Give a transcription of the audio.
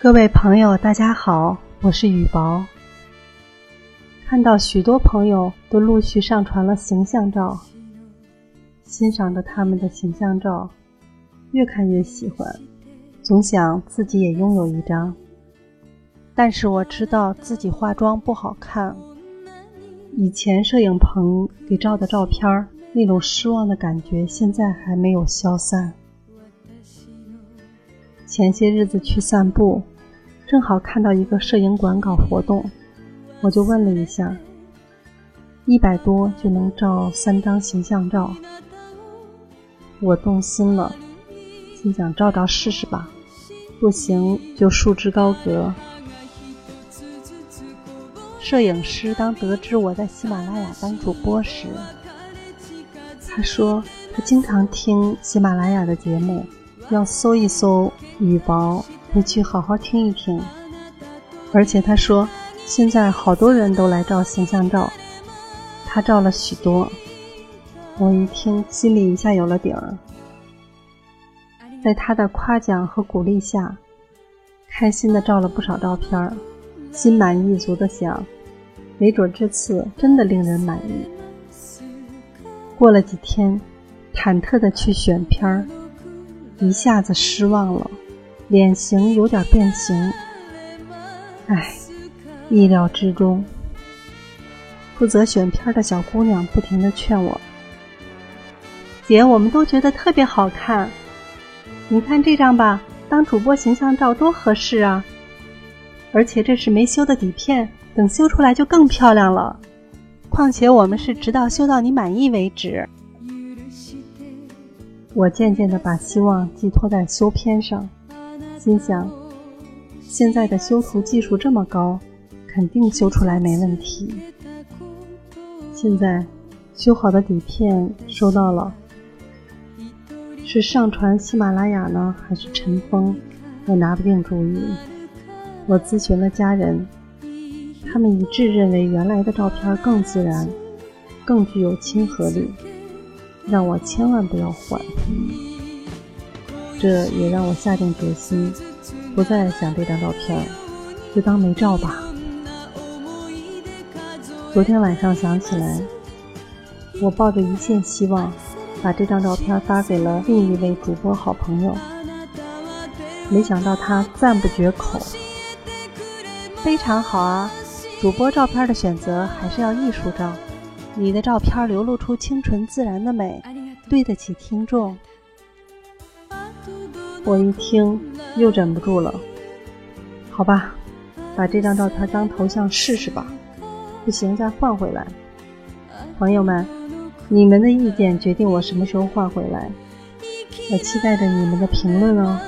各位朋友，大家好，我是雨薄。看到许多朋友都陆续上传了形象照，欣赏着他们的形象照，越看越喜欢，总想自己也拥有一张。但是我知道自己化妆不好看，以前摄影棚给照的照片那种失望的感觉，现在还没有消散。前些日子去散步，正好看到一个摄影馆搞活动，我就问了一下，一百多就能照三张形象照，我动心了，心想照照试试吧，不行就束之高阁。摄影师当得知我在喜马拉雅当主播时，他说他经常听喜马拉雅的节目，要搜一搜羽薄，你去好好听一听。而且他说现在好多人都来照形象照，他照了许多。我一听心里一下有了底儿，在他的夸奖和鼓励下，开心的照了不少照片，心满意足的想。没准这次真的令人满意。过了几天，忐忑的去选片儿，一下子失望了，脸型有点变形。唉，意料之中。负责选片的小姑娘不停的劝我：“姐，我们都觉得特别好看，你看这张吧，当主播形象照多合适啊！而且这是没修的底片。”等修出来就更漂亮了。况且我们是直到修到你满意为止。我渐渐地把希望寄托在修片上，心想：现在的修图技术这么高，肯定修出来没问题。现在修好的底片收到了，是上传喜马拉雅呢，还是尘封？我拿不定主意。我咨询了家人。他们一致认为原来的照片更自然，更具有亲和力，让我千万不要换。这也让我下定决心，不再想这张照片，就当没照吧。昨天晚上想起来，我抱着一线希望，把这张照片发给了另一位主播好朋友，没想到他赞不绝口，非常好啊。主播照片的选择还是要艺术照，你的照片流露出清纯自然的美，对得起听众。我一听又忍不住了，好吧，把这张照片当头像试试吧，不行再换回来。朋友们，你们的意见决定我什么时候换回来，我期待着你们的评论哦。